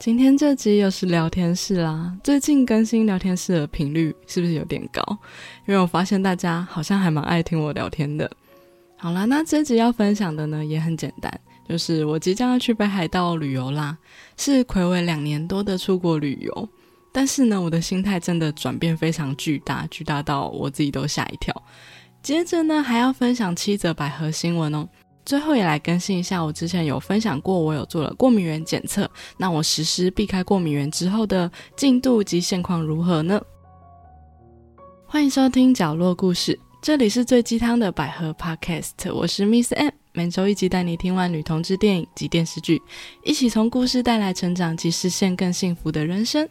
今天这集又是聊天室啦。最近更新聊天室的频率是不是有点高？因为我发现大家好像还蛮爱听我聊天的。好啦，那这集要分享的呢也很简单，就是我即将要去北海道旅游啦，是暌违两年多的出国旅游。但是呢，我的心态真的转变非常巨大，巨大到我自己都吓一跳。接着呢，还要分享七则百合新闻哦。最后也来更新一下，我之前有分享过，我有做了过敏原检测。那我实施避开过敏源之后的进度及现况如何呢？欢迎收听角落故事，这里是最鸡汤的百合 Podcast，我是 Miss M，每周一集带你听完女同志电影及电视剧，一起从故事带来成长及实现更幸福的人生。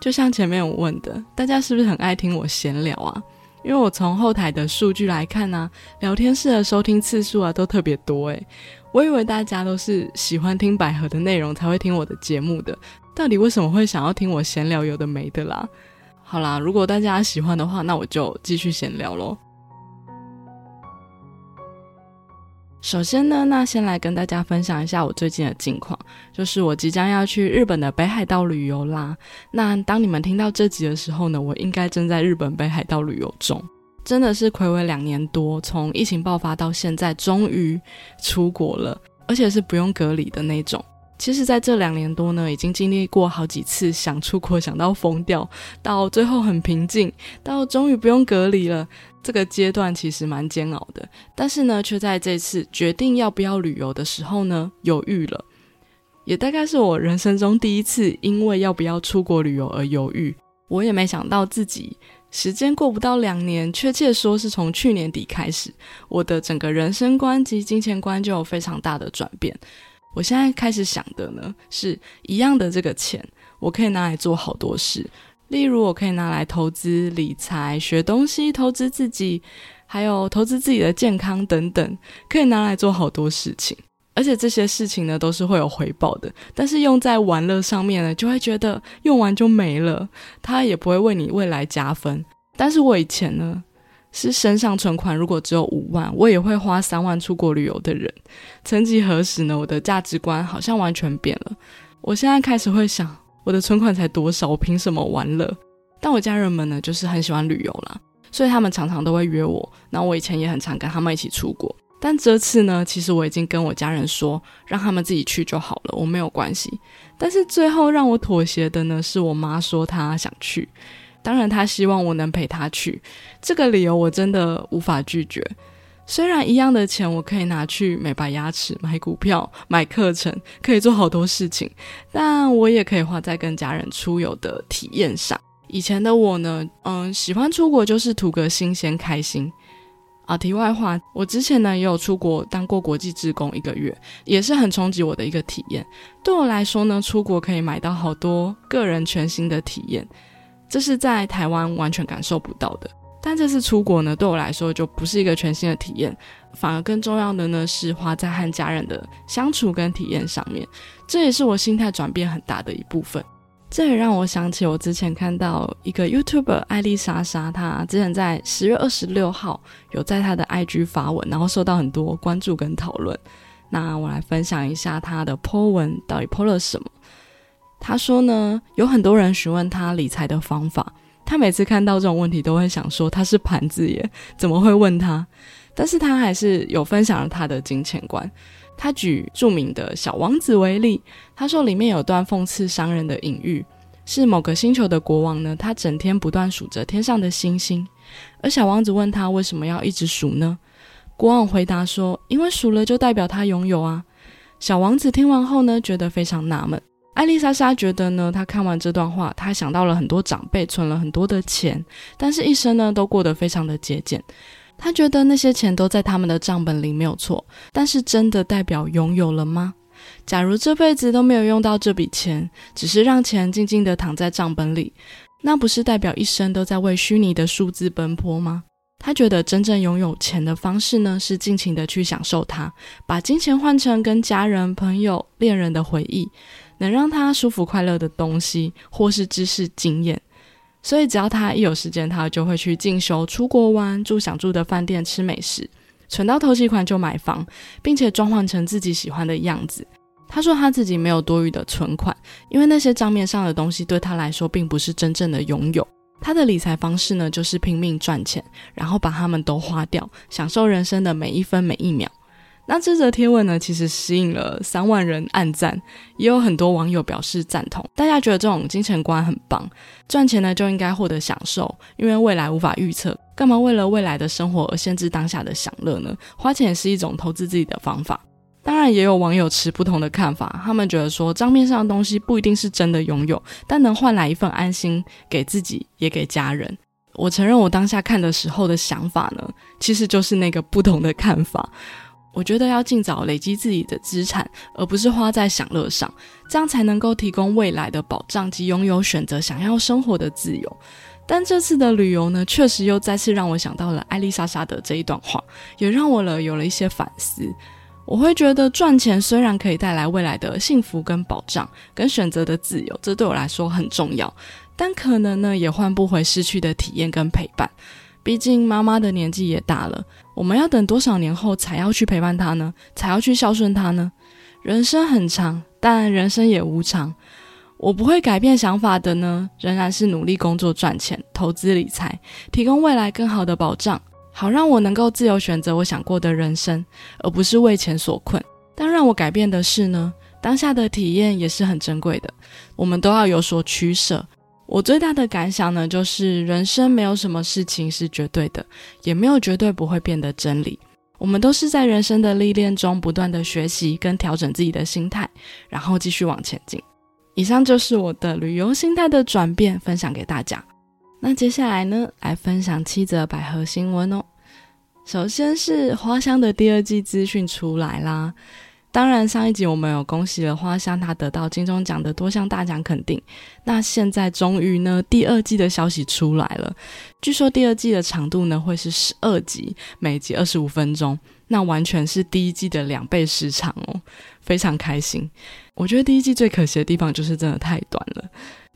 就像前面我问的，大家是不是很爱听我闲聊啊？因为我从后台的数据来看呢，聊天室的收听次数啊都特别多诶，我以为大家都是喜欢听百合的内容才会听我的节目的，到底为什么会想要听我闲聊有的没的啦？好啦，如果大家喜欢的话，那我就继续闲聊喽。首先呢，那先来跟大家分享一下我最近的近况，就是我即将要去日本的北海道旅游啦。那当你们听到这集的时候呢，我应该正在日本北海道旅游中，真的是暌违两年多，从疫情爆发到现在，终于出国了，而且是不用隔离的那种。其实，在这两年多呢，已经经历过好几次想出国想到疯掉，到最后很平静，到终于不用隔离了。这个阶段其实蛮煎熬的，但是呢，却在这次决定要不要旅游的时候呢，犹豫了。也大概是我人生中第一次因为要不要出国旅游而犹豫。我也没想到自己时间过不到两年，确切说是从去年底开始，我的整个人生观及金钱观就有非常大的转变。我现在开始想的呢，是一样的这个钱，我可以拿来做好多事。例如，我可以拿来投资理财、学东西、投资自己，还有投资自己的健康等等，可以拿来做好多事情。而且这些事情呢，都是会有回报的。但是用在玩乐上面呢，就会觉得用完就没了，它也不会为你未来加分。但是我以前呢，是身上存款如果只有五万，我也会花三万出国旅游的人。曾几何时呢，我的价值观好像完全变了。我现在开始会想。我的存款才多少，我凭什么玩乐？但我家人们呢，就是很喜欢旅游啦，所以他们常常都会约我。那我以前也很常跟他们一起出国，但这次呢，其实我已经跟我家人说，让他们自己去就好了，我没有关系。但是最后让我妥协的呢，是我妈说她想去，当然她希望我能陪她去，这个理由我真的无法拒绝。虽然一样的钱，我可以拿去美白牙齿、买股票、买课程，可以做好多事情，但我也可以花在跟家人出游的体验上。以前的我呢，嗯，喜欢出国就是图个新鲜开心啊。题外话，我之前呢也有出国当过国际职工一个月，也是很冲击我的一个体验。对我来说呢，出国可以买到好多个人全新的体验，这是在台湾完全感受不到的。但这次出国呢，对我来说就不是一个全新的体验，反而更重要的呢是花在和家人的相处跟体验上面。这也是我心态转变很大的一部分。这也让我想起我之前看到一个 YouTuber 艾丽莎莎，她之前在十月二十六号有在她的 IG 发文，然后受到很多关注跟讨论。那我来分享一下她的 po 文到底 po 了什么。她说呢，有很多人询问她理财的方法。他每次看到这种问题，都会想说他是盘子耶，怎么会问他？但是他还是有分享了他的金钱观。他举著名的小王子为例，他说里面有段讽刺商人的隐喻，是某个星球的国王呢，他整天不断数着天上的星星，而小王子问他为什么要一直数呢？国王回答说，因为数了就代表他拥有啊。小王子听完后呢，觉得非常纳闷。艾丽莎莎觉得呢，她看完这段话，她想到了很多长辈存了很多的钱，但是一生呢都过得非常的节俭。她觉得那些钱都在他们的账本里没有错，但是真的代表拥有了吗？假如这辈子都没有用到这笔钱，只是让钱静静的躺在账本里，那不是代表一生都在为虚拟的数字奔波吗？她觉得真正拥有钱的方式呢，是尽情的去享受它，把金钱换成跟家人、朋友、恋人的回忆。能让他舒服快乐的东西，或是知识经验，所以只要他一有时间，他就会去进修、出国玩、住想住的饭店、吃美食，存到头期款就买房，并且装潢成自己喜欢的样子。他说他自己没有多余的存款，因为那些账面上的东西对他来说并不是真正的拥有。他的理财方式呢，就是拼命赚钱，然后把他们都花掉，享受人生的每一分每一秒。那这则贴文呢，其实吸引了三万人按赞，也有很多网友表示赞同。大家觉得这种金钱观很棒，赚钱呢就应该获得享受，因为未来无法预测，干嘛为了未来的生活而限制当下的享乐呢？花钱是一种投资自己的方法。当然，也有网友持不同的看法。他们觉得说，账面上的东西不一定是真的拥有，但能换来一份安心，给自己也给家人。我承认，我当下看的时候的想法呢，其实就是那个不同的看法。我觉得要尽早累积自己的资产，而不是花在享乐上，这样才能够提供未来的保障及拥有选择想要生活的自由。但这次的旅游呢，确实又再次让我想到了艾丽莎莎的这一段话，也让我了有了一些反思。我会觉得赚钱虽然可以带来未来的幸福跟保障，跟选择的自由，这对我来说很重要，但可能呢也换不回失去的体验跟陪伴。毕竟妈妈的年纪也大了，我们要等多少年后才要去陪伴她呢？才要去孝顺她呢？人生很长，但人生也无常。我不会改变想法的呢，仍然是努力工作赚钱、投资理财，提供未来更好的保障。好让我能够自由选择我想过的人生，而不是为钱所困。但让我改变的是呢，当下的体验也是很珍贵的。我们都要有所取舍。我最大的感想呢，就是人生没有什么事情是绝对的，也没有绝对不会变的真理。我们都是在人生的历练中不断的学习跟调整自己的心态，然后继续往前进。以上就是我的旅游心态的转变，分享给大家。那接下来呢，来分享七则百合新闻哦。首先是花香的第二季资讯出来啦。当然，上一集我们有恭喜了花香，他得到金钟奖的多项大奖肯定。那现在终于呢，第二季的消息出来了。据说第二季的长度呢会是十二集，每集二十五分钟，那完全是第一季的两倍时长哦，非常开心。我觉得第一季最可惜的地方就是真的太短了。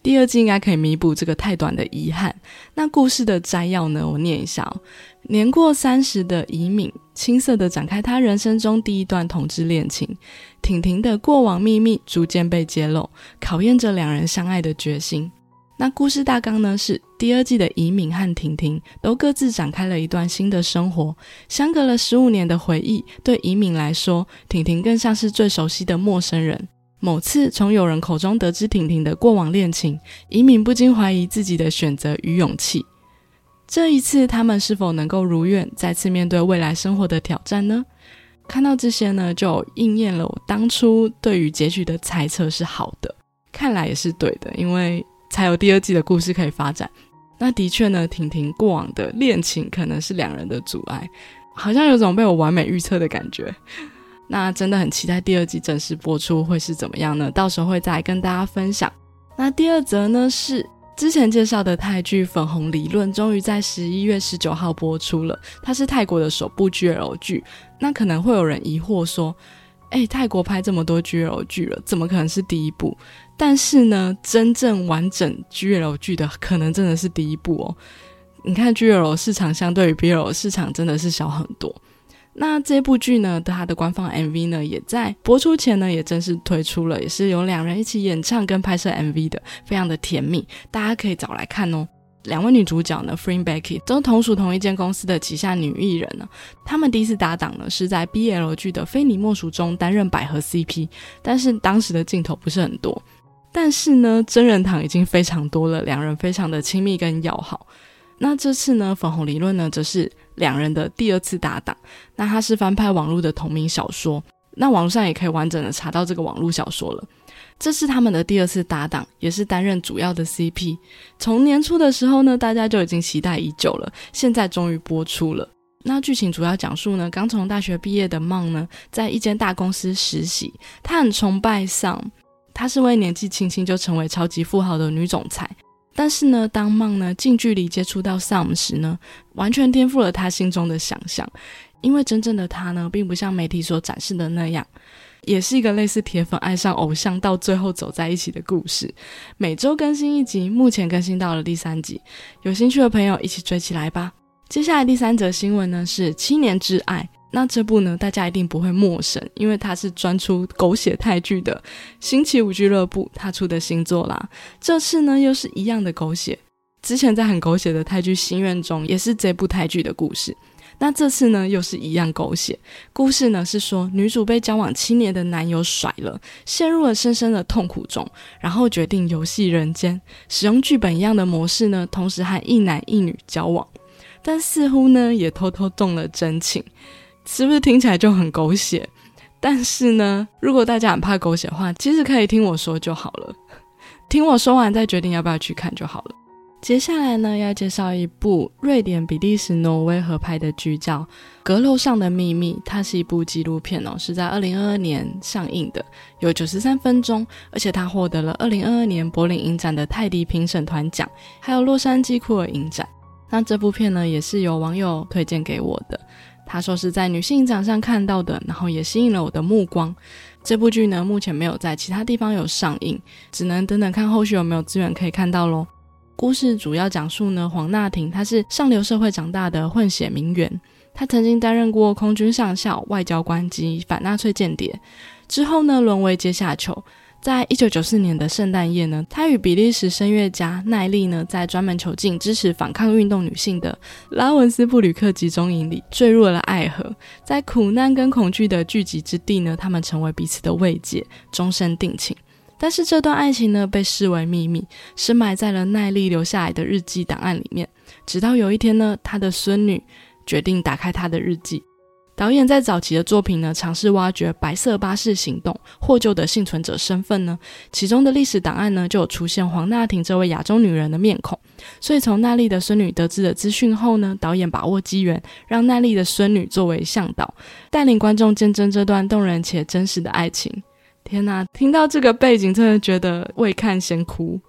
第二季应该可以弥补这个太短的遗憾。那故事的摘要呢？我念一下哦。年过三十的移敏，青涩的展开他人生中第一段同志恋情。婷婷的过往秘密逐渐被揭露，考验着两人相爱的决心。那故事大纲呢？是第二季的移敏和婷婷都各自展开了一段新的生活。相隔了十五年的回忆，对移敏来说，婷婷更像是最熟悉的陌生人。某次从友人口中得知婷婷的过往恋情，移敏不禁怀疑自己的选择与勇气。这一次，他们是否能够如愿再次面对未来生活的挑战呢？看到这些呢，就应验了我当初对于结局的猜测是好的。看来也是对的，因为才有第二季的故事可以发展。那的确呢，婷婷过往的恋情可能是两人的阻碍，好像有种被我完美预测的感觉。那真的很期待第二季正式播出会是怎么样呢？到时候会再跟大家分享。那第二则呢是之前介绍的泰剧《粉红理论》，终于在十一月十九号播出了。它是泰国的首部 GL 剧。那可能会有人疑惑说：“哎，泰国拍这么多 GL 剧了，怎么可能是第一部？”但是呢，真正完整 GL 剧的可能真的是第一部哦。你看 GL 市场相对于 BL 市场真的是小很多。那这部剧呢，它的官方 MV 呢，也在播出前呢，也正式推出了，也是有两人一起演唱跟拍摄 MV 的，非常的甜蜜，大家可以找来看哦。两位女主角呢 f r e e Becky 都同属同一间公司的旗下女艺人呢，她们第一次搭档呢，是在 BL 剧的《非你莫属》中担任百合 CP，但是当时的镜头不是很多，但是呢，真人堂已经非常多了，两人非常的亲密跟要好。那这次呢，粉红理论呢，则是。两人的第二次搭档，那他是翻拍网络的同名小说，那网上也可以完整的查到这个网络小说了。这是他们的第二次搭档，也是担任主要的 CP。从年初的时候呢，大家就已经期待已久了，现在终于播出了。那剧情主要讲述呢，刚从大学毕业的梦呢，在一间大公司实习，他很崇拜上，她是位年纪轻轻就成为超级富豪的女总裁。但是呢，当梦呢近距离接触到 Sam 时呢，完全颠覆了他心中的想象。因为真正的他呢，并不像媒体所展示的那样，也是一个类似铁粉爱上偶像到最后走在一起的故事。每周更新一集，目前更新到了第三集，有兴趣的朋友一起追起来吧。接下来第三则新闻呢，是七年之爱那这部呢，大家一定不会陌生，因为它是专出狗血泰剧的星期五俱乐部他出的新作啦。这次呢，又是一样的狗血。之前在很狗血的泰剧《心愿》中，也是这部泰剧的故事。那这次呢，又是一样狗血。故事呢是说，女主被交往七年的男友甩了，陷入了深深的痛苦中，然后决定游戏人间，使用剧本一样的模式呢，同时和一男一女交往，但似乎呢，也偷偷动了真情。是不是听起来就很狗血？但是呢，如果大家很怕狗血的话，其实可以听我说就好了。听我说完再决定要不要去看就好了。接下来呢，要介绍一部瑞典、比利时、挪威合拍的剧，叫《阁楼上的秘密》。它是一部纪录片哦，是在二零二二年上映的，有九十三分钟，而且它获得了二零二二年柏林影展的泰迪评审团奖，还有洛杉矶库尔影展。那这部片呢，也是有网友推荐给我的。他说是在女性影展上看到的，然后也吸引了我的目光。这部剧呢，目前没有在其他地方有上映，只能等等看后续有没有资源可以看到喽。故事主要讲述呢，黄娜婷她是上流社会长大的混血名媛，她曾经担任过空军上校、外交官及反纳粹间谍，之后呢沦为阶下囚。在一九九四年的圣诞夜呢，他与比利时声乐家奈利呢，在专门囚禁支持反抗运动女性的拉文斯布吕克集中营里坠入了爱河。在苦难跟恐惧的聚集之地呢，他们成为彼此的慰藉，终身定情。但是这段爱情呢，被视为秘密，深埋在了奈利留下来的日记档案里面。直到有一天呢，他的孙女决定打开他的日记。导演在早期的作品呢，尝试挖掘白色巴士行动获救的幸存者身份呢，其中的历史档案呢，就有出现黄娜婷这位亚洲女人的面孔。所以从奈丽的孙女得知的资讯后呢，导演把握机缘，让奈丽的孙女作为向导，带领观众见证这段动人且真实的爱情。天哪，听到这个背景，真的觉得未看先哭。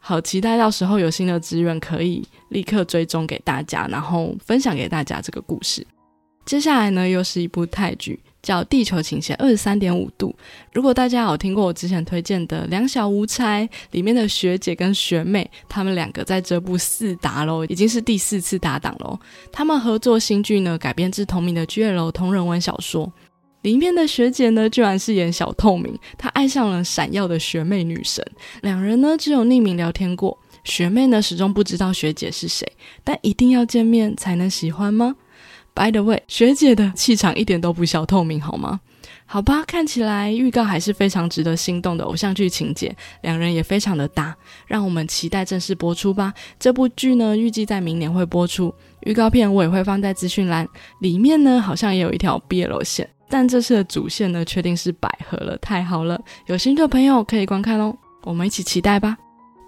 好期待到时候有新的资源可以立刻追踪给大家，然后分享给大家这个故事。接下来呢，又是一部泰剧，叫《地球倾斜二十三点五度》。如果大家有听过我之前推荐的《两小无猜》里面的学姐跟学妹，他们两个在这部四打喽，已经是第四次搭档喽。他们合作新剧呢，改编自同名的 GL 同人文小说。里面的学姐呢，居然是演小透明，她爱上了闪耀的学妹女神。两人呢，只有匿名聊天过。学妹呢，始终不知道学姐是谁，但一定要见面才能喜欢吗？By the way，学姐的气场一点都不小透明，好吗？好吧，看起来预告还是非常值得心动的偶像剧情节，两人也非常的搭，让我们期待正式播出吧。这部剧呢，预计在明年会播出，预告片我也会放在资讯栏里面呢，好像也有一条 BL 线，但这次的主线呢，确定是百合了，太好了，有兴趣的朋友可以观看哦，我们一起期待吧。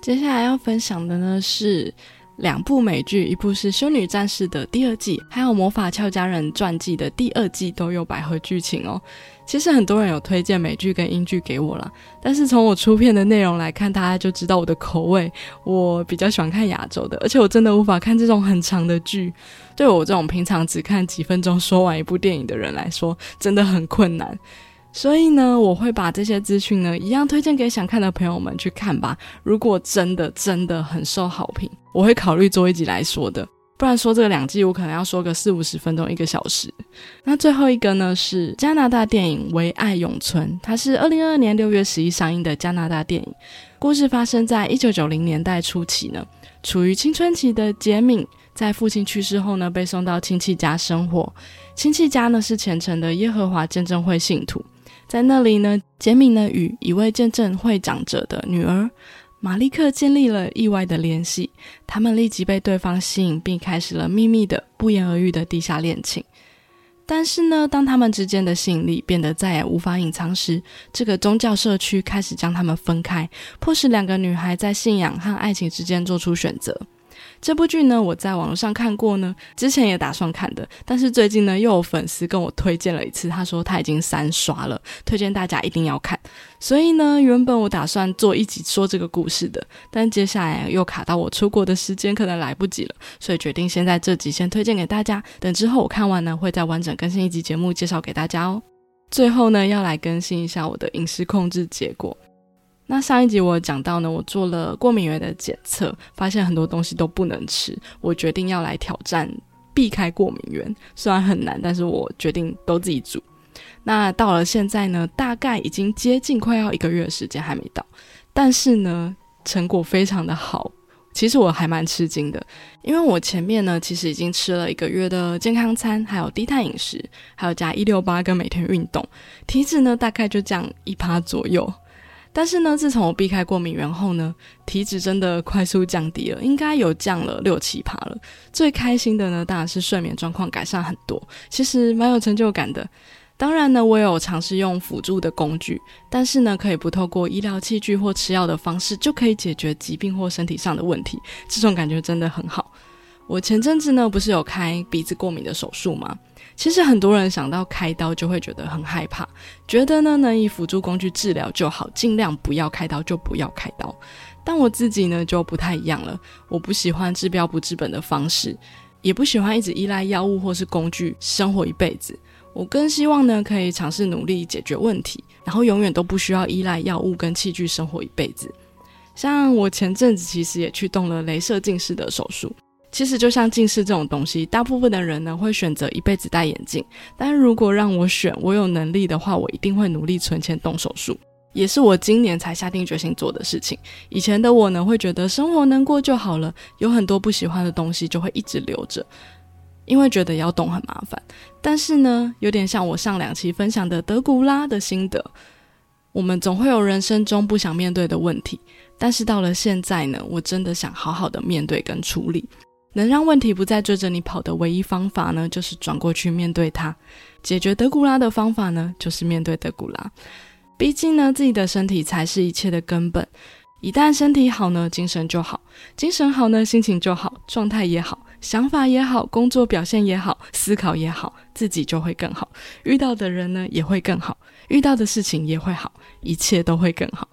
接下来要分享的呢是。两部美剧，一部是《修女战士》的第二季，还有《魔法俏佳人传记》的第二季都有百合剧情哦。其实很多人有推荐美剧跟英剧给我了，但是从我出片的内容来看，大家就知道我的口味，我比较喜欢看亚洲的，而且我真的无法看这种很长的剧，对我这种平常只看几分钟说完一部电影的人来说，真的很困难。所以呢，我会把这些资讯呢，一样推荐给想看的朋友们去看吧。如果真的真的很受好评，我会考虑做一集来说的。不然说这个两季，我可能要说个四五十分钟，一个小时。那最后一个呢，是加拿大电影《唯爱永存》，它是二零二二年六月十一上映的加拿大电影。故事发生在一九九零年代初期呢，处于青春期的杰敏，在父亲去世后呢，被送到亲戚家生活。亲戚家呢是虔诚的耶和华见证会信徒。在那里呢，杰米呢与一位见证会长者的女儿玛丽克建立了意外的联系，他们立即被对方吸引，并开始了秘密的、不言而喻的地下恋情。但是呢，当他们之间的吸引力变得再也无法隐藏时，这个宗教社区开始将他们分开，迫使两个女孩在信仰和爱情之间做出选择。这部剧呢，我在网络上看过呢，之前也打算看的，但是最近呢，又有粉丝跟我推荐了一次，他说他已经三刷了，推荐大家一定要看。所以呢，原本我打算做一集说这个故事的，但接下来又卡到我出国的时间，可能来不及了，所以决定先在这集先推荐给大家，等之后我看完呢，会再完整更新一集节目介绍给大家哦。最后呢，要来更新一下我的饮食控制结果。那上一集我讲到呢，我做了过敏源的检测，发现很多东西都不能吃，我决定要来挑战避开过敏源，虽然很难，但是我决定都自己煮。那到了现在呢，大概已经接近快要一个月的时间还没到，但是呢，成果非常的好。其实我还蛮吃惊的，因为我前面呢，其实已经吃了一个月的健康餐，还有低碳饮食，还有加一六八跟每天运动，体脂呢大概就降一趴左右。但是呢，自从我避开过敏源后呢，体脂真的快速降低了，应该有降了六七趴了。最开心的呢，当然是睡眠状况改善很多，其实蛮有成就感的。当然呢，我也有尝试用辅助的工具，但是呢，可以不透过医疗器具或吃药的方式就可以解决疾病或身体上的问题，这种感觉真的很好。我前阵子呢，不是有开鼻子过敏的手术吗？其实很多人想到开刀就会觉得很害怕，觉得呢能以辅助工具治疗就好，尽量不要开刀就不要开刀。但我自己呢就不太一样了，我不喜欢治标不治本的方式，也不喜欢一直依赖药物或是工具生活一辈子。我更希望呢，可以尝试努力解决问题，然后永远都不需要依赖药物跟器具生活一辈子。像我前阵子其实也去动了镭射近视的手术。其实就像近视这种东西，大部分的人呢会选择一辈子戴眼镜。但如果让我选，我有能力的话，我一定会努力存钱动手术，也是我今年才下定决心做的事情。以前的我呢，会觉得生活能过就好了，有很多不喜欢的东西就会一直留着。因为觉得要动很麻烦，但是呢，有点像我上两期分享的德古拉的心得。我们总会有人生中不想面对的问题，但是到了现在呢，我真的想好好的面对跟处理。能让问题不再追着你跑的唯一方法呢，就是转过去面对它。解决德古拉的方法呢，就是面对德古拉。毕竟呢，自己的身体才是一切的根本。一旦身体好呢，精神就好；精神好呢，心情就好，状态也好。想法也好，工作表现也好，思考也好，自己就会更好。遇到的人呢也会更好，遇到的事情也会好，一切都会更好。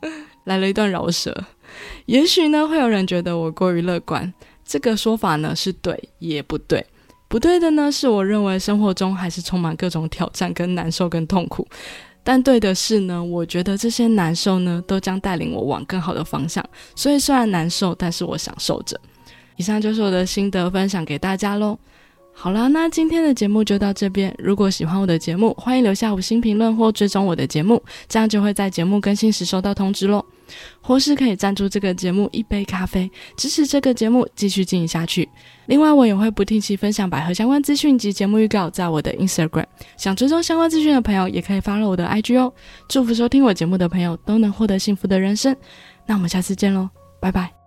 来了一段饶舌，也许呢会有人觉得我过于乐观，这个说法呢是对也不对。不对的呢是我认为生活中还是充满各种挑战跟难受跟痛苦，但对的是呢，我觉得这些难受呢都将带领我往更好的方向。所以虽然难受，但是我享受着。以上就是我的心得分享给大家喽。好了，那今天的节目就到这边。如果喜欢我的节目，欢迎留下五星评论或追踪我的节目，这样就会在节目更新时收到通知喽。或是可以赞助这个节目一杯咖啡，支持这个节目继续经营下去。另外，我也会不定期分享百合相关资讯及节目预告在我的 Instagram。想追踪相关资讯的朋友，也可以 follow 我的 IG 哦。祝福收听我节目的朋友都能获得幸福的人生。那我们下次见喽，拜拜。